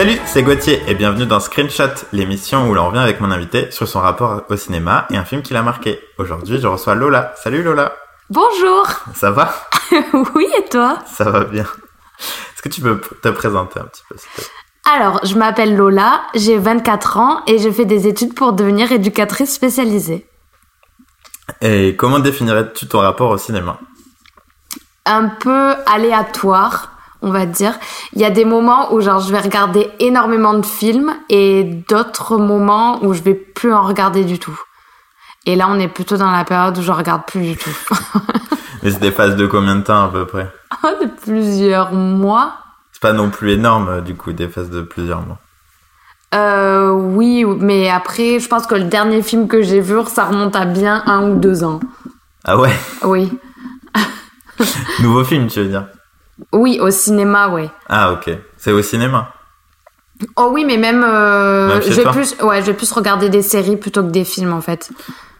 Salut, c'est Gauthier et bienvenue dans Screenshot, l'émission où l'on revient avec mon invité sur son rapport au cinéma et un film qui l'a marqué. Aujourd'hui, je reçois Lola. Salut Lola. Bonjour. Ça va? Oui, et toi? Ça va bien. Est-ce que tu peux te présenter un petit peu Alors, je m'appelle Lola, j'ai 24 ans et je fais des études pour devenir éducatrice spécialisée. Et comment définirais-tu ton rapport au cinéma? Un peu aléatoire, on va dire. Il y a des moments où genre je vais regarder énormément de films et d'autres moments où je vais plus en regarder du tout. Et là, on est plutôt dans la période où je regarde plus du tout. Mais c'est des phases de combien de temps à peu près? De plusieurs mois. C'est pas non plus énorme du coup, des phases de plusieurs mois. Euh, oui, mais après, je pense que le dernier film que j'ai vu, ça remonte à bien un ou deux ans. Ah ouais? Oui. Nouveau film, tu veux dire? Oui, au cinéma, ouais. Ah ok. C'est au cinéma Oh oui, mais même, euh, toi plus, ouais, je vais plus regarder des séries plutôt que des films en fait.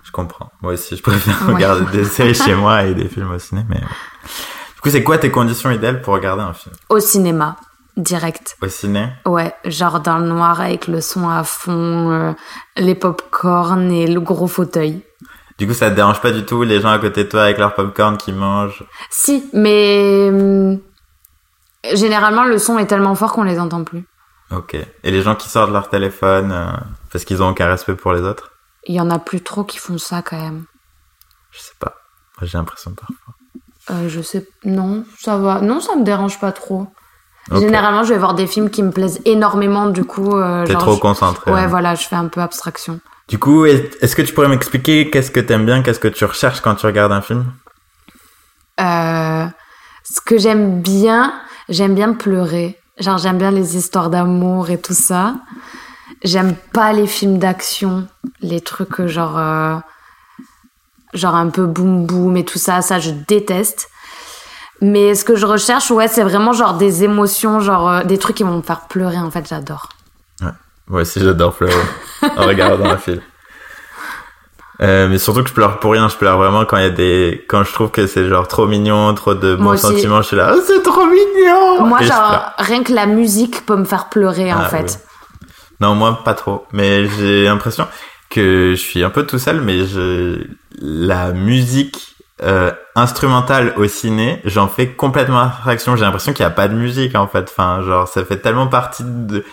Je comprends. Moi aussi, je préfère Ouais. regarder des séries chez moi et des films au ciné. Mais... Du coup, c'est quoi tes conditions idéales pour regarder un film? Au cinéma, direct. Au ciné? Ouais, genre dans le noir avec le son à fond, euh, les pop-corn et le gros fauteuil. Du coup, ça te dérange pas du tout les gens à côté de toi avec leur popcorn qui mangent? Si, mais hum, généralement le son est tellement fort qu'on les entend plus. Ok. Et les gens qui sortent leur téléphone euh, parce qu'ils ont aucun respect pour les autres? Il y en a plus trop qui font ça quand même. Je sais pas. J'ai l'impression parfois. Euh, je sais, non, ça va. Non, ça me dérange pas trop. Généralement, je vais voir des films qui me plaisent énormément, du coup. Euh, T'es trop je- concentré. Ouais, hein. voilà, je fais un peu abstraction. Du coup, est- est-ce que tu pourrais m'expliquer qu'est-ce que t'aimes bien, qu'est-ce que tu recherches quand tu regardes un film? Euh, ce que j'aime bien, j'aime bien pleurer. Genre, j'aime bien les histoires d'amour et tout ça. J'aime pas les films d'action, les trucs euh, genre, euh, genre un peu boum boum et tout ça. Ça, je déteste. Mais ce que je recherche, ouais, c'est vraiment genre des émotions, genre euh, des trucs qui vont me faire pleurer. En fait, j'adore. Moi aussi, j'adore pleurer en regardant un film. Euh, mais surtout que je pleure pour rien, je pleure vraiment quand il y a des, quand je trouve que c'est genre trop mignon, trop de bons sentiments, je suis là, oh, c'est trop mignon! Moi, Et genre, rien que la musique peut me faire pleurer, en Ah, fait. oui. Non, moi, pas trop. Mais j'ai l'impression que je suis un peu tout seul, mais je, la musique, euh, instrumentale au ciné, j'en fais complètement abstraction. J'ai l'impression qu'il n'y a pas de musique, en fait. Enfin, genre, ça fait tellement partie de,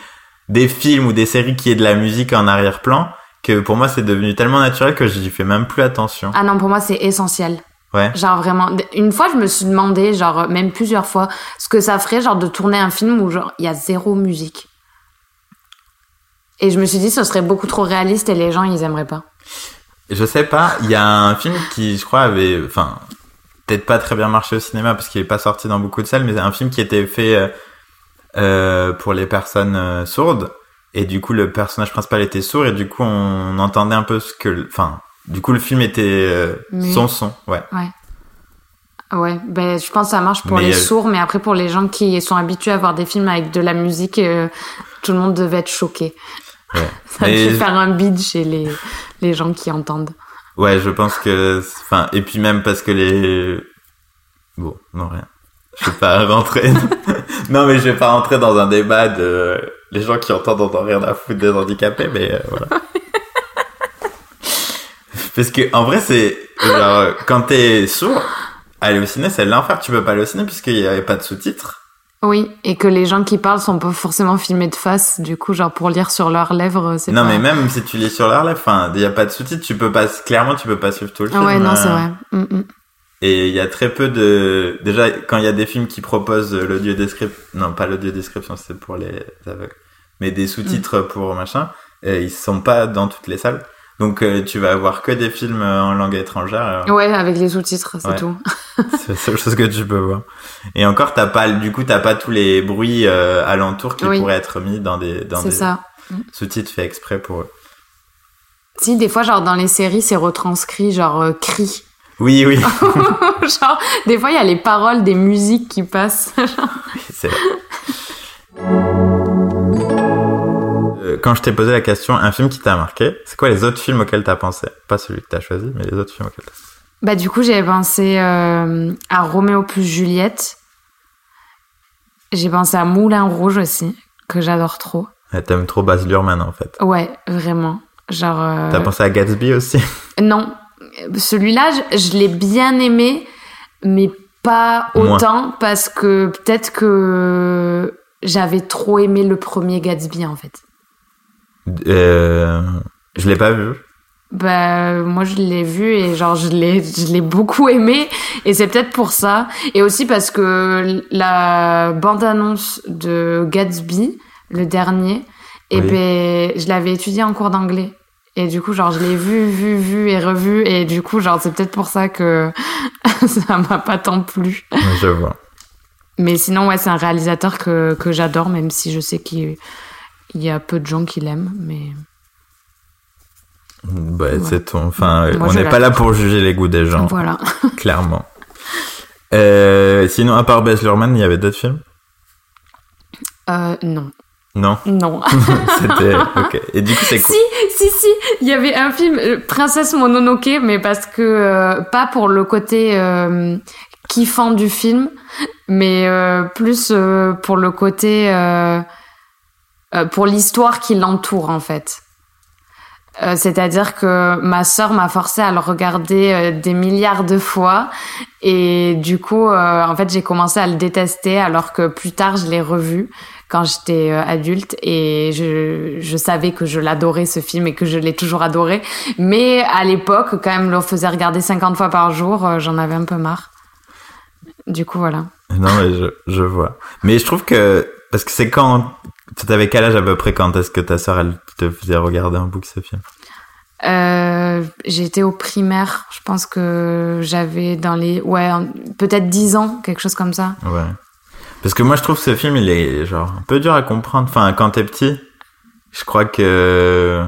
des films ou des séries qui est de la musique en arrière-plan que pour moi, c'est devenu tellement naturel que j'y fais même plus attention. Ah non, pour moi, c'est essentiel. Ouais. Genre vraiment, une fois, je me suis demandé, genre même plusieurs fois, ce que ça ferait, genre de tourner un film où genre il y a zéro musique. Et je me suis dit, ce serait beaucoup trop réaliste et les gens, ils aimeraient pas. Je sais pas, il y a un film qui, je crois, avait, enfin, peut-être pas très bien marché au cinéma parce qu'il est pas sorti dans beaucoup de salles, mais c'est un film qui était fait euh, euh, pour les personnes euh, sourdes. Et du coup, le personnage principal était sourd et du coup, on entendait un peu ce que, enfin, du coup, le film était euh, Mais- son son, ouais. Ouais, ben je pense que ça marche pour Mais, les euh, sourds, mais après pour les gens qui sont habitués à voir des films avec de la musique, euh, tout le monde devait être choqué. ouais. Ça Mais- devait faire un bide chez les, les gens qui entendent. Ouais, je pense que, enfin, et puis même parce que les, bon, non rien. Je vais pas rentrer. non, mais je vais pas rentrer dans un débat de les gens qui entendent en ont rien à foutre des handicapés, mais euh, voilà. parce que en vrai, c'est genre quand t'es sourd, aller au ciné, c'est l'enfer. Tu peux pas aller au ciné puisqu'il y avait pas de sous-titres. Oui, et que les gens qui parlent sont pas forcément filmés de face, du coup, genre pour lire sur leurs lèvres, c'est Non, pas... mais même si tu lis sur leur lèvre, enfin, il y a pas de sous-titres, tu peux pas, clairement, tu peux pas suivre tout le Ah film. ouais, non, c'est euh, vrai. Mm, mm. Et il y a très peu de... Déjà, quand il y a des films qui proposent l'audio description... Non, pas l'audio description, c'est pour les aveugles. Mais des sous-titres Mm. pour machin, euh, ils sont pas dans toutes les salles. Donc euh, tu vas avoir que des films euh, en langue étrangère. Ouais, avec les sous-titres, c'est Ouais. tout. c'est la seule chose que tu peux voir. Et encore, t'as pas... Du coup, t'as pas tous les bruits euh, alentours qui Oui. pourraient être mis dans des, dans C'est des sous-titres faits exprès pour eux. Si, des fois, genre, dans les séries, c'est retranscrit, genre, euh, cri. Oui, oui. genre, des fois, il y a les paroles des musiques qui passent. C'est. Euh, Quand je t'ai posé la question, un film qui t'a marqué, c'est quoi les autres films auxquels t'as pensé? Pas celui que t'as choisi, mais les autres films auxquels t'as pensé. bah, du coup, j'avais pensé euh, à Roméo plus Juliette. J'ai pensé à Moulin Rouge aussi, que j'adore trop. Ouais, T'aimes trop Baz Luhrmann en fait. Ouais, vraiment. Genre. euh, T'as pensé à Gatsby aussi? Non, celui-là, je, je l'ai bien aimé, mais pas Moins. autant parce que peut-être que j'avais trop aimé le premier Gatsby en fait. euh, Je l'ai pas vu. Bah, moi je l'ai vu et genre je l'ai je l'ai beaucoup aimé et c'est peut-être pour ça et aussi parce que la bande annonce de Gatsby le dernier et Oui. ben je l'avais étudié en cours d'anglais et du coup genre je l'ai vu vu vu et revu et du coup genre c'est peut-être pour ça que ça m'a pas tant plu Je vois. mais sinon ouais c'est un réalisateur que que j'adore même si je sais qu'il il y a peu de gens qui l'aiment mais Bah, Ouais. c'est ton. Enfin, Moi, on n'est pas là pour juger les goûts des gens, voilà clairement. Euh, sinon, à part Baz Luhrmann, il y avait d'autres films? Euh, non Non non C'était. Ok. Et du coup, c'est quoi? Si, si, si, il y avait un film, euh, Princesse Mononoke, mais parce que, euh, pas pour le côté euh, kiffant du film, mais euh, plus pour le côté, pour l'histoire qui l'entoure en fait. C'est-à-dire que ma sœur m'a forcé à le regarder des milliards de fois et du coup, en fait, j'ai commencé à le détester alors que plus tard, je l'ai revu quand j'étais euh, adulte et je, je savais que je l'adorais ce film et que je l'ai toujours adoré. Mais à l'époque, quand même, le faisait regarder 50 fois par jour, euh, j'en avais un peu marre. Du coup, voilà. Non, mais je, je vois. Mais je trouve que. Parce que c'est quand. T'avais quel âge à peu près quand est-ce que ta sœur, elle te faisait regarder un bout ce film? Euh, j'étais au primaire, je pense que j'avais dans les... Ouais, en- peut-être 10 ans, quelque chose comme ça. Ouais. Parce que moi, je trouve ce film, il est genre un peu dur à comprendre. Enfin, quand t'es petit, je crois que.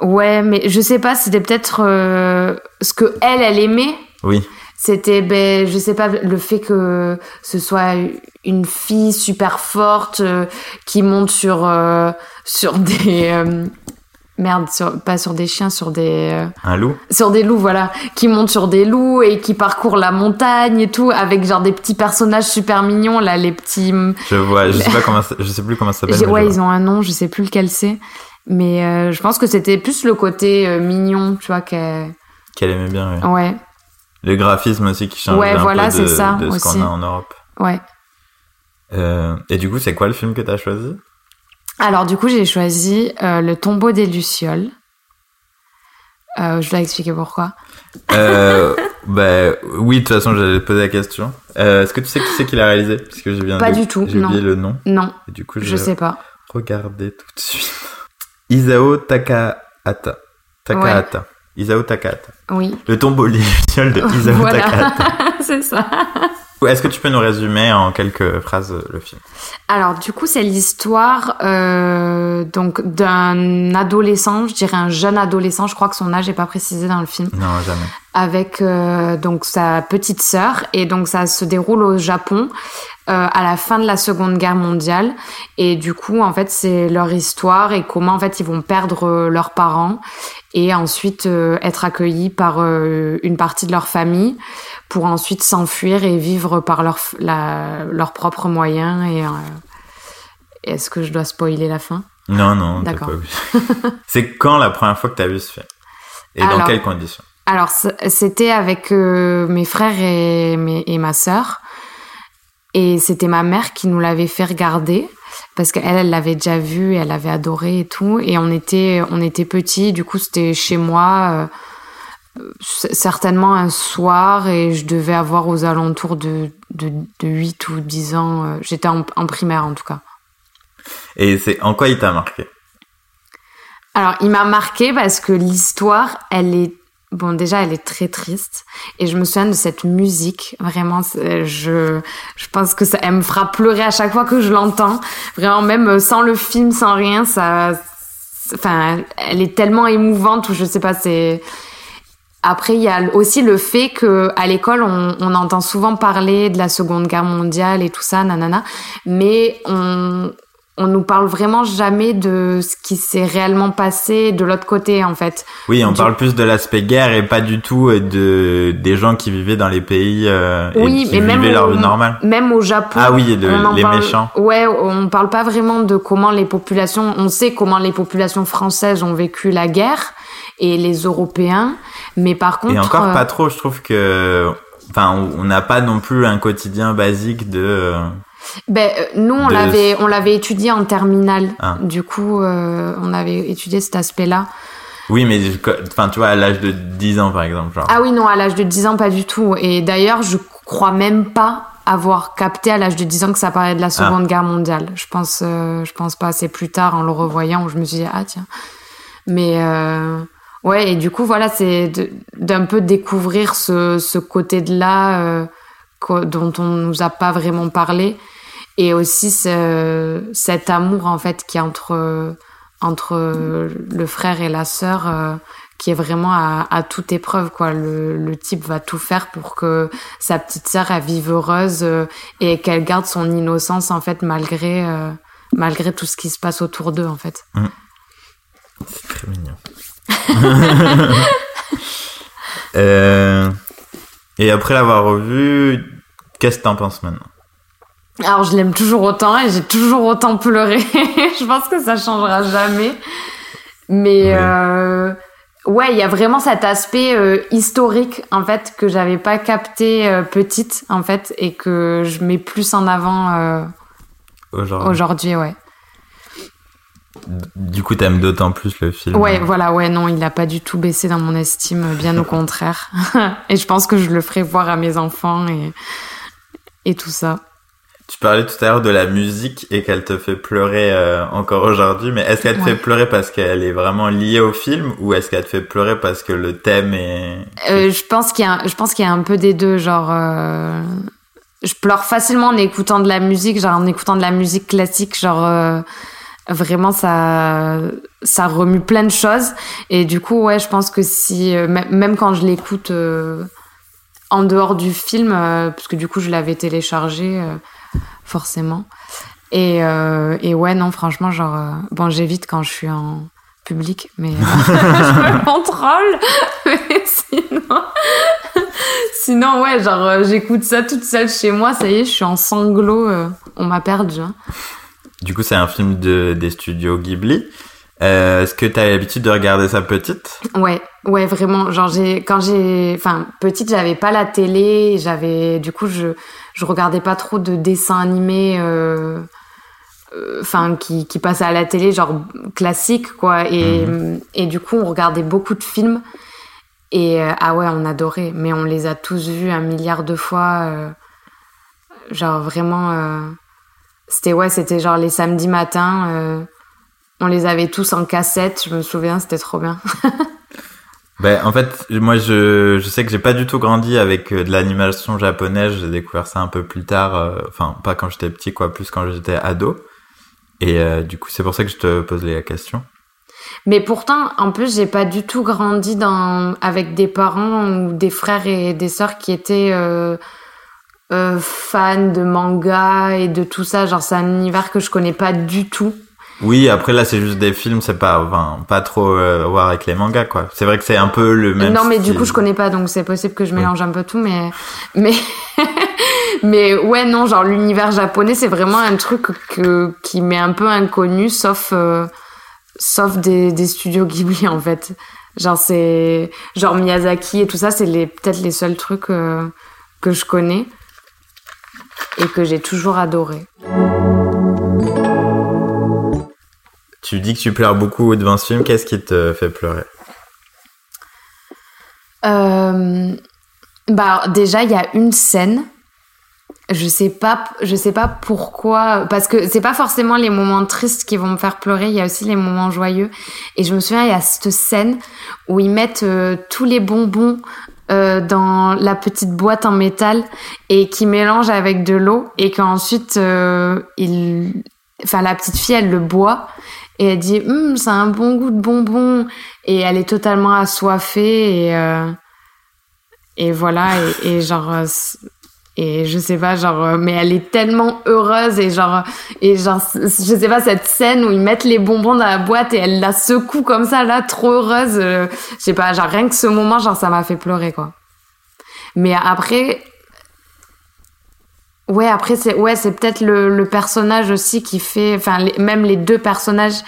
Ouais, mais je sais pas, c'était peut-être euh, ce que elle, elle aimait. Oui. C'était, ben, je sais pas, le fait que ce soit une fille super forte euh, qui monte sur euh, sur des merde, sur, pas sur des chiens, sur des euh, Un loup sur des loups, voilà, qui monte sur des loups et qui parcourt la montagne et tout, avec genre des petits personnages super mignons là, les petits. Je vois, je sais pas comment, ça- je sais plus comment ça s'appelle. Ouais, ils ont un nom, je sais plus lequel c'est, mais euh, je pense que c'était plus le côté euh, mignon, tu vois, que vois Qu'elle aimait bien, oui. ouais, Le graphisme aussi qui change Ouais, un voilà, peu de, c'est ça, de ce qu'on a en Europe. ouais. Et du coup, c'est quoi le film que t'as choisi? Alors du coup, j'ai choisi euh, le tombeau des lucioles. Euh, je dois expliquer pourquoi. euh, Bah oui, de toute façon, j'allais te poser la question. Euh, Est-ce que tu sais qui c'est qui l'a réalisé? Parce que je viens Pas de- du tout, J'ai oublié le nom. Non, Et du coup, je sais pas. regarder tout de suite. Isao Takahata. Takahata. Isao Takahata. Oui. Le tombeau lucioles de Isao voilà, Takahata. c'est ça. Est-ce que tu peux nous résumer en quelques phrases le film? Alors du coup, c'est l'histoire euh, donc d'un adolescent, je dirais un jeune adolescent. Je crois que son âge n'est pas précisé dans le film. Non, jamais. Avec euh, donc sa petite sœur. Et donc ça se déroule au Japon euh, à la fin de la Seconde Guerre mondiale. Et du coup en fait c'est leur histoire et comment en fait ils vont perdre euh, leurs parents et ensuite être accueillis par une partie de leur famille pour ensuite s'enfuir et vivre par leur la, leurs propres moyens. Et est-ce que je dois spoiler la fin? Non, non, D'accord. c'est quand la première fois que t'as vu ce film? Et dans quelles conditions? Alors, c'était avec euh, mes frères et, mes, et ma sœur. Et c'était ma mère qui nous l'avait fait regarder. Parce qu'elle, elle l'avait déjà vu et elle avait adoré et tout. Et on était, on était petits. Du coup, c'était chez moi, euh, certainement un soir. Et je devais avoir aux alentours de, de, de 8 ou 10 ans. euh, J'étais en, en primaire, en tout cas. Et c'est en quoi il t'a marqué? Alors, il m'a marqué parce que l'histoire, elle est bon. Déjà, elle est très triste, et je me souviens de cette musique. Vraiment, c'est- je je pense que ça, elle me fera pleurer à chaque fois que je l'entends. Vraiment, même euh, sans le film, sans rien, ça. Enfin, elle est tellement émouvante ou je sais pas. C'est après, il y a aussi le fait que à l'école, on, on entend souvent parler de la Seconde Guerre mondiale et tout ça, nanana, mais on on nous parle vraiment jamais de ce qui s'est réellement passé de l'autre côté en fait. Oui, on parle plus de l'aspect guerre et pas du tout de des gens qui vivaient dans les pays euh, oui, et qui mais vivaient même leur au, vie normale. Même au Japon. Ah oui, de, les parle- méchants. Ouais, on parle pas vraiment de comment les populations. On sait comment les populations françaises ont vécu la guerre et les Européens, mais par contre. Et encore euh, pas trop, je trouve que enfin on n'a pas non plus un quotidien basique de euh, Ben, euh, nous, on de- l'avait, on l'avait étudié en terminale. Ah. Du coup, euh, on avait étudié cet aspect-là. Oui, mais enfin tu vois à l'âge de 10 ans par exemple, genre. Ah oui, non, à l'âge de 10 ans, pas du tout. Et d'ailleurs, je crois même pas avoir capté à l'âge de 10 ans que ça parlait de la Seconde Guerre mondiale. Je pense, euh, je pense pas. C'est plus tard, en le revoyant, où je me suis dit, ah tiens. Mais euh, ouais, et du coup, voilà, c'est d'un peu découvrir ce, ce côté de là euh, dont on nous a pas vraiment parlé. Et aussi ce, cet amour, en fait, qui est entre, entre le frère et la sœur. euh, qui est vraiment à, toute épreuve quoi le, le type va tout faire pour que sa petite sœur vive heureuse euh, et qu'elle garde son innocence en fait malgré malgré tout ce qui se passe autour d'eux en fait C'est très mignon. Euh, et après l'avoir revu, qu'est-ce que t'en penses maintenant? Alors je l'aime toujours autant et j'ai toujours autant pleuré. Je pense que ça changera jamais. Mais Oui. euh, ouais il y a vraiment cet aspect euh, historique en fait que j'avais pas capté euh, petite en fait et que je mets plus en avant aujourd'hui. aujourd'hui ouais Du coup, t'aimes d'autant plus le film. Ouais, voilà, ouais, non, il a pas du tout baissé dans mon estime, bien au contraire. et je pense que je le ferai voir à mes enfants et, et tout ça. Tu parlais tout à l'heure de la musique et qu'elle te fait pleurer euh, encore aujourd'hui, mais est-ce qu'elle te Ouais. fait pleurer parce qu'elle est vraiment liée au film ou est-ce qu'elle te fait pleurer parce que le thème est... Euh, je pense qu'il y a, je pense qu'il y a un peu des deux, genre, euh, je pleure facilement en écoutant de la musique, genre en écoutant de la musique classique, genre, vraiment ça, ça remue plein de choses. Et du coup, ouais, je pense que si, euh, même quand je l'écoute euh, en dehors du film, euh, parce que du coup, je l'avais téléchargé, euh, forcément. Et, et ouais, non, franchement, genre, bon, j'évite quand je suis en public, mais je me contrôle. Mais sinon, sinon, ouais, genre, j'écoute ça toute seule chez moi, ça y est, je suis en sanglots, on m'a perdu. hein. Du coup, c'est un film de, des studios Ghibli. Euh, est-ce que t'as l'habitude de regarder ça petite? Ouais, ouais, vraiment. Genre, j'ai, quand j'ai, enfin, petite, j'avais pas la télé, j'avais, du coup, je, je regardais pas trop de dessins animés, euh, euh, enfin, qui, qui passaient à la télé, genre classique, quoi. Et, et du coup, on regardait beaucoup de films. Et euh, ah ouais, on adorait, mais on les a tous vus un milliard de fois. genre vraiment, c'était ouais, c'était genre les samedis matins. euh, on les avait tous en cassette, je me souviens, c'était trop bien. Ben, en fait, moi, je, je sais que j'ai pas du tout grandi avec euh, de l'animation japonaise. J'ai découvert ça un peu plus tard. euh, Enfin, pas quand j'étais petit, quoi, plus quand j'étais ado. Et euh, du coup, c'est pour ça que je te pose la question. Mais pourtant, en plus, j'ai pas du tout grandi dans avec des parents ou des frères et des sœurs qui étaient euh, fans de manga et de tout ça. Genre, c'est un univers que je connais pas du tout. Oui, après là, c'est juste des films, c'est pas, enfin, pas trop euh, voir avec les mangas, quoi. C'est vrai que c'est un peu le même. non, mais du coup, je connais pas, donc c'est possible que je Oui. mélange un peu tout, mais mais mais ouais, non, genre l'univers japonais, c'est vraiment un truc que qui m'est un peu inconnu, sauf euh, sauf des, des studios Ghibli en fait. Genre c'est genre Miyazaki et tout ça, c'est les peut-être les seuls trucs euh, que je connais et que j'ai toujours adoré. Tu dis que tu pleures beaucoup devant ce film. Qu'est-ce qui te fait pleurer? Euh, bah déjà il y a une scène. Je sais pas, je sais pas pourquoi, parce que c'est pas forcément les moments tristes qui vont me faire pleurer. Il y a aussi les moments joyeux. Et je me souviens, il y a cette scène où ils mettent euh, tous les bonbons euh, dans la petite boîte en métal et qui mélangent avec de l'eau et qu'ensuite euh, il, enfin la petite fille elle le boit et elle dit Hum, c'est un bon goût de bonbon. Et elle est totalement assoiffée et euh, et voilà et, et genre et je sais pas genre euh, mais elle est tellement heureuse et genre et genre je sais pas cette scène où ils mettent les bonbons dans la boîte et elle la secoue comme ça là trop heureuse euh, je sais pas genre rien que ce moment genre ça m'a fait pleurer quoi. Mais après ouais après c'est ouais c'est peut-être le, personnage aussi qui fait enfin même les deux personnages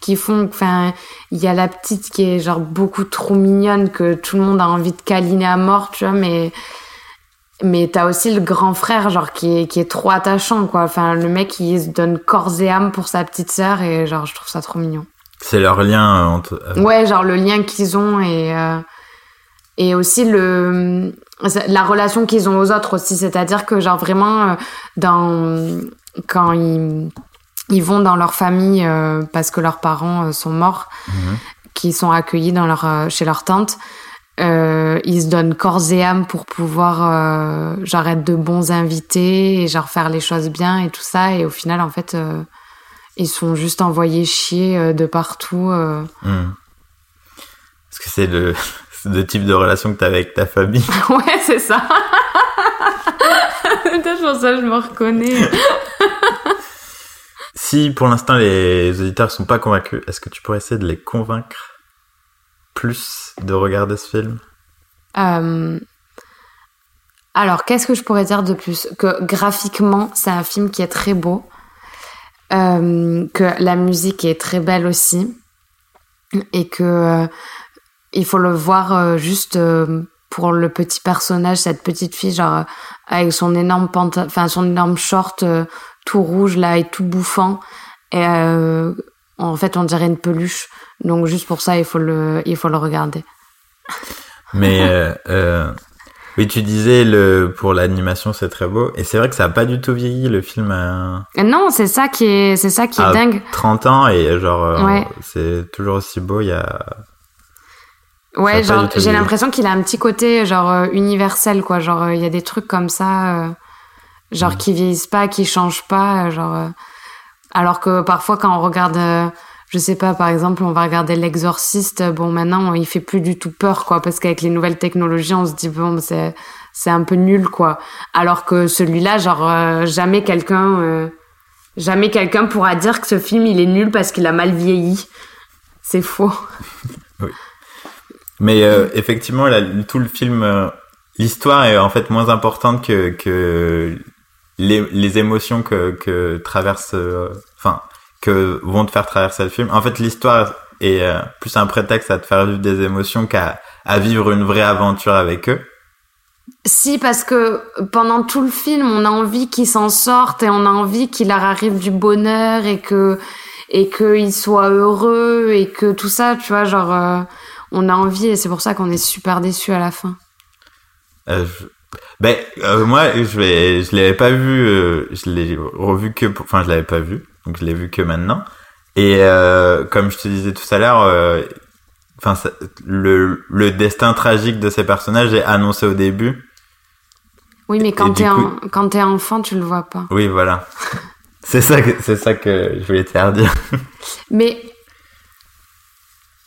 qui font enfin il y a la petite qui est genre beaucoup trop mignonne que tout le monde a envie de câliner à mort tu vois mais mais t'as aussi le grand frère genre qui est qui est trop attachant quoi enfin le mec il se donne corps et âme pour sa petite sœur et genre je trouve ça trop mignon C'est leur lien euh, entre. euh, ouais genre le lien qu'ils ont et euh, et aussi le la relation qu'ils ont aux autres aussi c'est-à-dire que genre vraiment dans quand ils ils vont dans leur famille euh, parce que leurs parents sont morts Mhm. qui sont accueillis dans leur chez leur tante euh, ils se donnent corps et âme pour pouvoir euh, genre être de bons invités et genre faire les choses bien et tout ça et au final en fait euh, ils sont juste envoyés chier euh, de partout euh. hmm. Parce que c'est le, type de relation que t'as avec ta famille. ouais c'est ça Peut-être pour ça je me reconnais Si pour l'instant les auditeurs sont pas convaincus, est-ce que tu pourrais essayer de les convaincre? Plus de regarder ce film? Euh, Alors, qu'est-ce que je pourrais dire de plus? Que graphiquement, c'est un film qui est très beau, euh, que la musique est très belle aussi, et que euh, il faut le voir juste pour le petit personnage, cette petite fille, genre avec son énorme enfin son énorme short tout rouge là et tout bouffant, et en fait, on dirait une peluche. Donc juste pour ça, il faut le, il faut le regarder. Mais euh, euh, oui, tu disais le pour l'animation c'est très beau et c'est vrai que ça a pas du tout vieilli le film a Et Non, c'est ça qui est, c'est ça qui est Ah, dingue. 30 ans et genre euh, Ouais. c'est toujours aussi beau. Il y a Ouais, genre j'ai l'impression qu'il a un petit côté genre euh, universel quoi. Genre euh, il y a des trucs comme ça, euh, genre Mm. qui vieillissent pas, qui changent pas, euh, genre. Alors que parfois quand on regarde, euh, je sais pas, par exemple, on va regarder l'Exorciste. Bon, maintenant il fait plus du tout peur quoi, parce qu'avec les nouvelles technologies, on se dit bon, c'est c'est un peu nul quoi. Alors que celui-là, genre euh, jamais quelqu'un, euh, jamais quelqu'un pourra dire que ce film il est nul parce qu'il a mal vieilli. C'est faux. Mais euh, effectivement, la- tout le film, l'histoire est en fait moins importante que, que les, les émotions que, que traverse, euh, enfin, que vont te faire traverser le film. En fait, l'histoire est euh, plus un prétexte à te faire vivre des émotions qu'à à vivre une vraie aventure avec eux. Si, parce que pendant tout le film, on a envie qu'il s'en sorte et on a envie qu'il leur arrive du bonheur et que et qu'il soit heureux et que tout ça, tu vois, genre, euh, on a envie et c'est pour ça qu'on est super déçus à la fin. Euh, je- Ben, euh, moi, je l'ai, je l'avais pas vu, euh, je l'ai revu que, pour- enfin, je l'avais pas vu, donc je l'ai vu que maintenant. Et euh, comme je te disais tout à l'heure, enfin, le, le destin tragique de ces personnages est annoncé au début. Oui, mais quand t'es coup- quand t'es enfant, tu le vois pas. Oui, voilà. c'est ça, que, c'est ça que je voulais te faire dire. Mais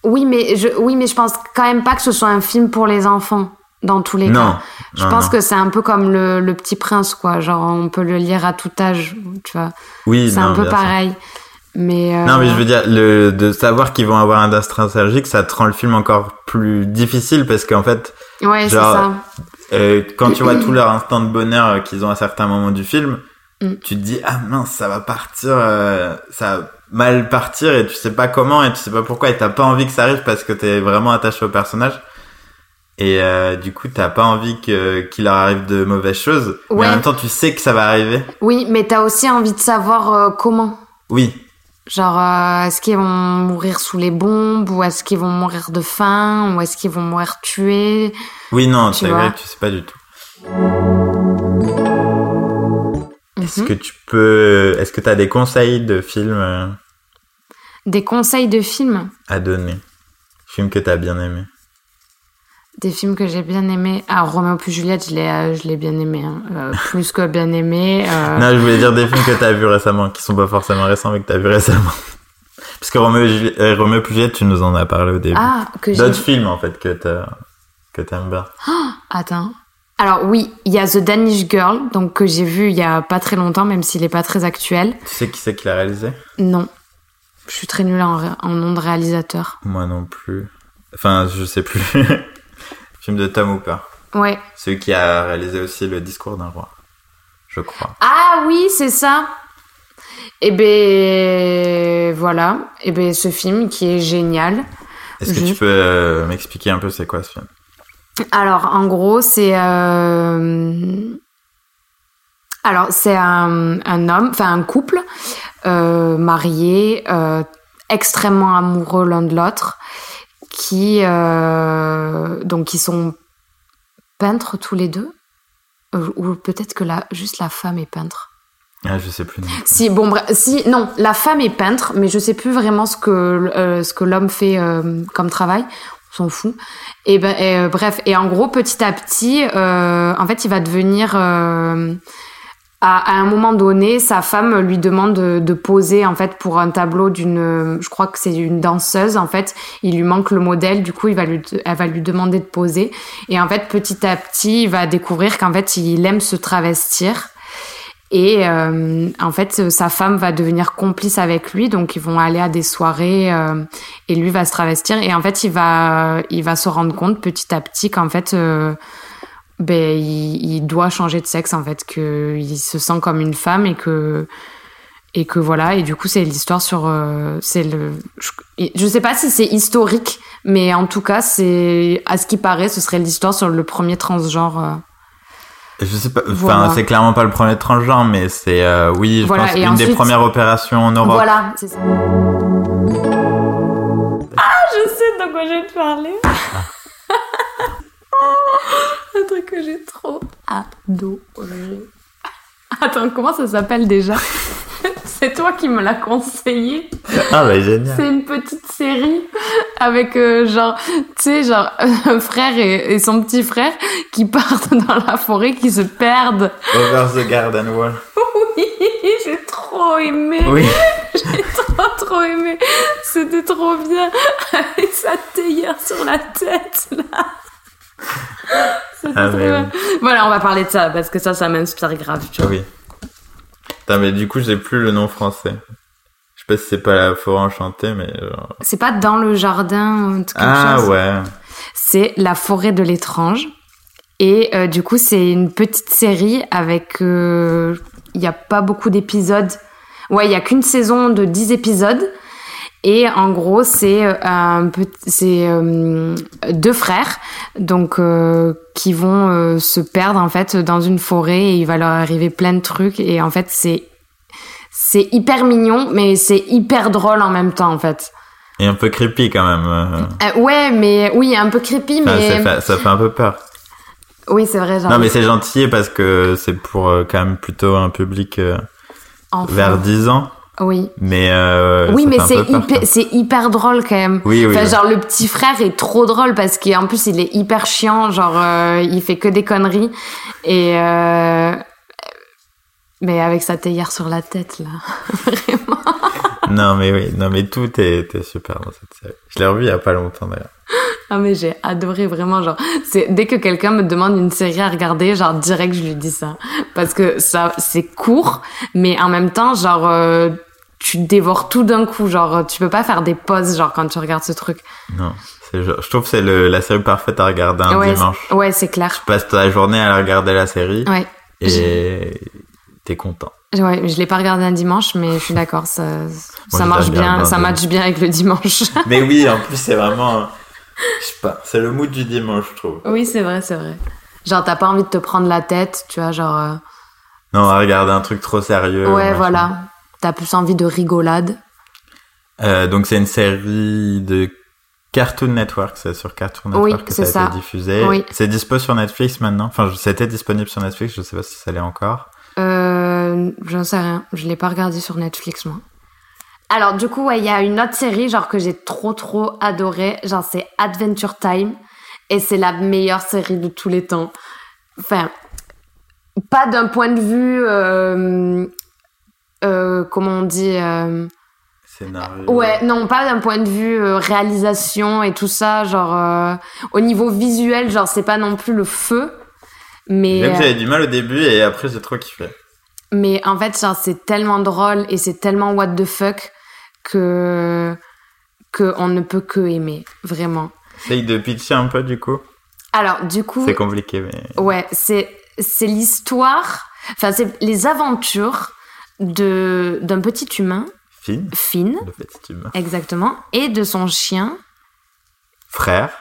oui, mais je oui, mais je pense quand même pas que ce soit un film pour les enfants dans tous les Non, cas. Je non, pense non. que c'est un peu comme le, le Petit Prince, quoi. Genre, on peut le lire à tout âge, tu vois. Oui, C'est un peu sûr. pareil. Mais euh, Non, mais je veux dire, le, de savoir qu'ils vont avoir un destin tragique, ça te rend le film encore plus difficile parce qu'en fait, ouais, c'est genre, ça. Euh, quand tu vois tout leur instant de bonheur euh, qu'ils ont à certains moments du film, Mm. tu te dis ah mince ça va partir, euh, ça va mal partir et tu sais pas comment et tu sais pas pourquoi et t'as pas envie que ça arrive parce que t'es vraiment attaché au personnage et euh, du coup t'as pas envie que qu'il leur arrive de mauvaises choses mais en même temps tu sais que ça va arriver. Oui, mais t'as aussi envie de savoir euh, comment. Oui, Genre, euh, est-ce qu'ils vont mourir sous les bombes ou est-ce qu'ils vont mourir de faim ou est-ce qu'ils vont mourir tués? Oui non Tu vrai tu sais pas du tout. Est-ce Mhm. que tu peux, est-ce que t'as des conseils de films Des conseils de films? à donner, films que t'as bien aimé. Des films que j'ai bien aimés. Ah, Roméo plus Juliette, je l'ai, euh, je l'ai bien aimé. hein. Euh, plus que bien aimé. euh, Non, je voulais dire des films que t'as vus récemment, qui sont pas forcément récents, mais que t'as vus récemment. Parce que Roméo, Roméo plus Juliette, tu nous en as parlé au début. Ah, que j'ai. D'autres films, en fait, que t'as, que t'aimes bien. Attends. Alors oui, il y a The Danish Girl, donc que j'ai vu il y a pas très longtemps, même s'il est pas très actuel. Tu sais qui c'est qui l'a réalisé? Non, je suis très nulle en nom de réalisateur. Moi non plus. Enfin, je sais plus. Film de Tom Hooper. Ouais. Celui qui a réalisé aussi Le Discours d'un roi. Je crois. Ah oui, c'est ça. Et ben voilà, et ben ce film qui est génial. Est-ce que tu peux euh, m'expliquer un peu c'est quoi ce film? Alors, en gros, c'est. euh, Alors, c'est un, un homme, enfin un couple euh, marié, extrêmement amoureux l'un de l'autre, qui. euh, Donc, ils sont peintres tous les deux? Ou peut-être que la, juste la femme est peintre? Ah, je sais plus. non. Si, bon, bref, si, non, la femme est peintre, mais je sais plus vraiment ce que, euh, ce que l'homme fait euh, comme travail. On s'en fout. Et ben, et, euh, bref, et en gros, petit à petit, en fait, il va devenir. À, à un moment donné, sa femme lui demande de, de poser en fait pour un tableau d'une, je crois que c'est une danseuse en fait. Il lui manque le modèle, du coup, il va lui, elle va lui demander de poser. Et en fait, petit à petit, il va découvrir qu'en fait, il aime se travestir. Et euh, en fait, sa femme va devenir complice avec lui, donc ils vont aller à des soirées euh, et lui va se travestir. Et en fait, il va, il va se rendre compte petit à petit qu'en fait, euh, ben, il, il doit changer de sexe, en fait, qu'il se sent comme une femme et que et que voilà. Et du coup, c'est l'histoire sur, euh, c'est le, je, je sais pas si c'est historique, mais en tout cas, c'est à ce qui paraît, ce serait l'histoire sur le premier transgenre. euh, Je sais pas. Enfin, Voilà. c'est clairement pas le premier transgenre, mais c'est euh, oui, je Voilà, pense une des premières opérations en Europe. Voilà, c'est ça. Ah, je sais de quoi je vais te parler. Un truc que j'ai trop adoré. Attends, comment ça s'appelle déjà? C'est toi qui me l'as conseillé. Ah bah génial. C'est une petite série avec euh, genre, tu sais, genre un frère et, et son petit frère qui partent dans la forêt, qui se perdent. Over the Garden Wall. Oui, j'ai trop aimé. Oui. J'ai trop trop aimé. C'était trop bien. Avec sa théière sur la tête, là. Ah, mais. Voilà, on va parler de ça, parce que ça, ça m'inspire grave, tu vois. Oui. Putain, mais du coup, j'ai plus le nom français. Je sais pas si c'est pas la forêt enchantée, mais genre... C'est pas dans le jardin ou Ah chose. ouais. C'est La forêt de l'étrange. Et euh, du coup, c'est une petite série avec... euh, Il n'y a pas beaucoup d'épisodes. Ouais, il n'y a qu'une saison de 10 épisodes. Et en gros, c'est euh, euh, deux frères, donc euh, qui vont euh, se perdre en fait dans une forêt et il va leur arriver plein de trucs et en fait c'est c'est hyper mignon, mais c'est hyper drôle en même temps en fait. Et un peu creepy quand même. ouais, mais oui, un peu creepy, mais ça, fait, ça fait un peu peur. oui, c'est vrai. Genre, Non, mais c'est gentil parce que c'est pour quand même plutôt un public vers 10 ans. Oui. Mais euh, oui, mais c'est hyper, drôle quand même. Oui, oui. Enfin, oui. genre le petit frère est trop drôle parce qu'en plus il est hyper chiant, genre euh, il fait que des conneries et euh, mais avec sa théière sur la tête là, vraiment. Non, mais oui. Non, mais tout est, super dans cette série. Je l'ai revu il y a pas longtemps d'ailleurs. Ah mais j'ai adoré vraiment genre c'est dès que quelqu'un me demande une série à regarder genre direct je lui dis ça parce que ça c'est court mais en même temps genre euh, tu dévores tout d'un coup genre tu peux pas faire des pauses genre quand tu regardes ce truc. Non. Je trouve que c'est le- la série parfaite à regarder un ouais, dimanche. ouais, c'est clair. Tu passes ta journée à regarder la série Ouais. et t'es content. Ouais, je l'ai pas regardé un dimanche, mais je suis d'accord, ça, ça marche bien, ça matche bien avec le dimanche. Mais oui, en plus, c'est vraiment. Je sais pas, c'est le mood du dimanche, je trouve. oui, c'est vrai, c'est vrai. Genre, t'as pas envie de te prendre la tête, tu vois, genre. euh, Non, on va regarder un truc trop sérieux. ouais, machin. voilà. T'as plus envie de rigolade? Euh, donc, c'est une série de Cartoon Network, c'est sur Cartoon Network Oui, que ça a ça. été diffusé. Oui. C'est dispo sur Netflix maintenant? Enfin, c'était disponible sur Netflix, je sais pas si ça l'est encore. Euh, j'en sais rien. Je l'ai pas regardé sur Netflix, moi. Alors, du coup, ouais, il y a une autre série, genre, que j'ai trop, trop adoré. Genre, c'est Adventure Time. Et c'est la meilleure série de tous les temps. Enfin, pas d'un point de vue, euh, euh, comment on dit, euh, Scénario. Ouais, non, pas d'un point de vue euh, réalisation et tout ça, genre euh, au niveau visuel, genre c'est pas non plus le feu, Mais, Même j'avais du mal au début et après j'ai trop kiffé. mais en fait, genre, c'est tellement drôle et c'est tellement what the fuck que que on ne peut que aimer, vraiment. Essaye de pitcher un peu du coup. Alors, du coup, C'est compliqué mais. ouais, c'est c'est l'histoire, enfin, c'est les aventures d'un petit humain, Fine, Finn, le petit humain. exactement, et de son chien. Frère,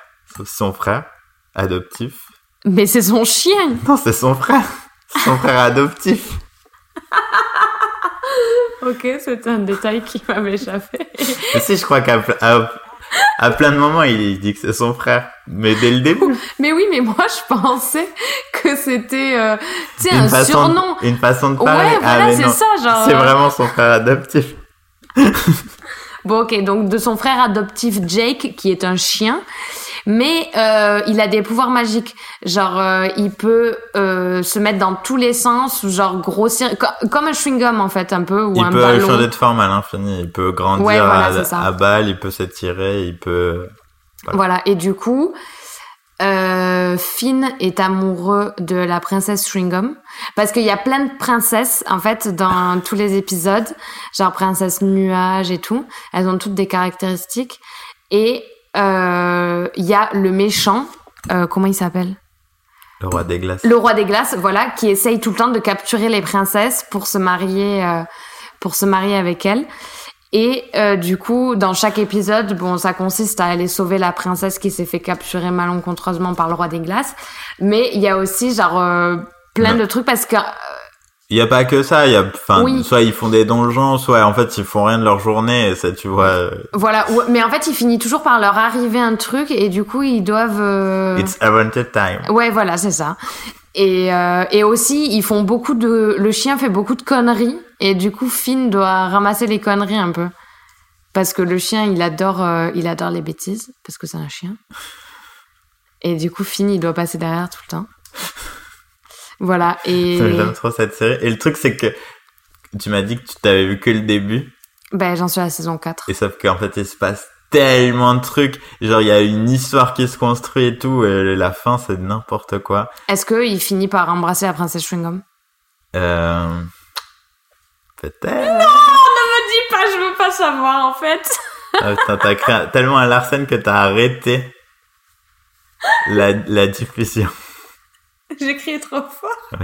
son frère adoptif. Mais c'est son chien. Non, c'est son frère. Son frère adoptif. Ok, c'est un détail qui m'avait échappé. Mais si, je crois qu'à à, plein de moments, il dit que c'est son frère. Mais dès le début. Mais oui, mais moi je pensais que c'était, euh, tu sais, un façon, surnom. une façon de parler. Ouais, Ah, voilà, c'est non. ça, genre. C'est euh, vraiment son frère adoptif. Bon, ok, donc de son frère adoptif Jake, qui est un chien, mais euh, il a des pouvoirs magiques. Genre, euh, il peut euh, se mettre dans tous les sens, genre grossir, co- comme un chewing-gum en fait, un peu, ou Il un peut ballon. changer de forme à l'infini. Il peut grandir Ouais, voilà, c'est à, à balle, il peut s'étirer, il peut. Voilà, et du coup, euh, Finn est amoureux de la princesse Stringham parce qu'il y a plein de princesses en fait dans tous les épisodes, genre princesse nuage et tout. Elles ont toutes des caractéristiques et euh, il y a le méchant, euh, comment il s'appelle? Le roi des glaces. Le roi des glaces, voilà, qui essaye tout le temps de capturer les princesses pour se marier, euh, pour se marier avec elles. Et du coup, dans chaque épisode, bon, ça consiste à aller sauver la princesse qui s'est fait capturer malencontreusement par le roi des glaces. Mais il y a aussi genre plein de trucs parce que Il y a pas que ça. Il y a, enfin, Oui. soit ils font des donjons, soit en fait ils font rien de leur journée. Et ça, tu vois. euh, voilà. Mais en fait, il finit toujours par leur arriver un truc et du coup, ils doivent. euh, It's adventure time. Ouais, voilà, c'est ça. Et, euh, et aussi, ils font beaucoup de. Le chien fait beaucoup de conneries. Et du coup, Finn doit ramasser les conneries un peu. Parce que le chien, il adore, euh, il adore les bêtises. Parce que c'est un chien. Et du coup, Finn, il doit passer derrière tout le temps. Voilà. Et. J'aime trop cette série. Et le truc, c'est que tu m'as dit que tu t'avais vu que le début. Ben, j'en suis à la saison 4. Et sauf qu'en fait, il se passe tellement de trucs. Genre, il y a une histoire qui se construit et tout. Et la fin, c'est n'importe quoi. Est-ce qu'il finit par embrasser la princesse Chewing-Gum? Euh... Peut-être. Me dis pas, je veux pas savoir en fait. Ah, putain, t'as créé tellement un Larsen que t'as arrêté la, la diffusion. J'ai crié trop fort.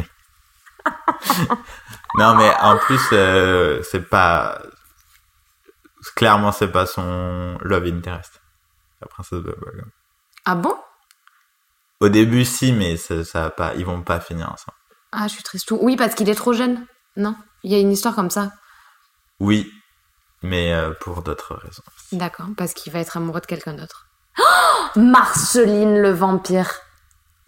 Non, mais en plus, euh, c'est pas... Clairement, c'est pas son love interest. La princesse Bubblegum. Ah bon? Au début, si, mais ça, ça va pas, ils vont pas finir ensemble. Ah, je suis triste. Oui, parce qu'il est trop jeune. Non Il y a une histoire comme ça. Oui, mais euh, pour d'autres raisons. D'accord, parce qu'il va être amoureux de quelqu'un d'autre. Oh Marceline le vampire.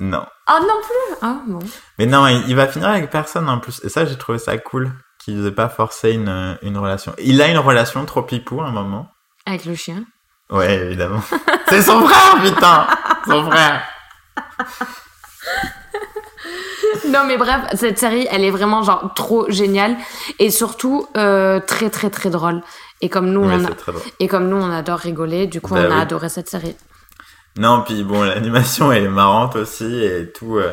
Non. Ah non plus Ah bon. Mais non, il, va finir avec personne en plus. Et ça, j'ai trouvé ça cool. Qu'il n'ait pas forcé une, une relation. Il a une relation trop pipou à un moment. Avec le chien. Ouais, évidemment. c'est son frère, putain Son frère Non mais bref, cette série, elle est vraiment genre trop géniale et surtout euh, très très très drôle. Et comme nous, on a... et comme nous, on adore rigoler, du coup, Bah on a oui. adoré cette série. Non, puis bon, l'animation elle est marrante aussi et tout, euh,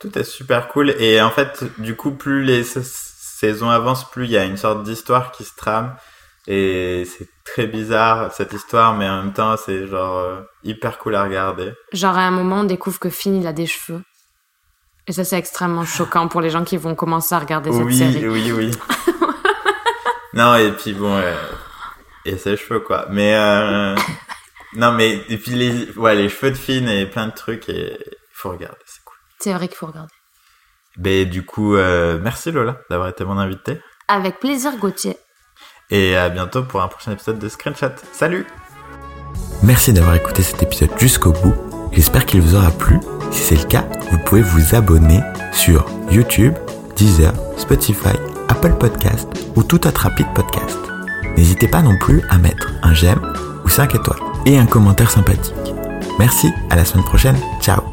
tout est super cool. Et en fait, du coup, plus les sa- saisons avancent, plus il y a une sorte d'histoire qui se trame. Et c'est très bizarre cette histoire, mais en même temps, c'est genre euh, hyper cool à regarder. Genre à un moment, on découvre que Finn, il a des cheveux. Et ça, c'est extrêmement choquant pour les gens qui vont commencer à regarder cette Oui, série. oui, oui. non, et puis bon, euh, et ses cheveux quoi. Mais non, mais et puis les, ouais, les cheveux de Finn et plein de trucs et il faut regarder, c'est cool. C'est vrai qu'il faut regarder. Ben du coup, euh, merci Lola d'avoir été mon invité. Avec plaisir, Gauthier. Et à bientôt pour un prochain épisode de Screenshot. Salut Merci d'avoir écouté cet épisode jusqu'au bout. J'espère qu'il vous aura plu. Si c'est le cas, vous pouvez vous abonner sur YouTube, Deezer, Spotify, Apple Podcast ou tout autre rapide podcast. N'hésitez pas non plus à mettre un j'aime ou 5 étoiles et un commentaire sympathique. Merci, à la semaine prochaine, ciao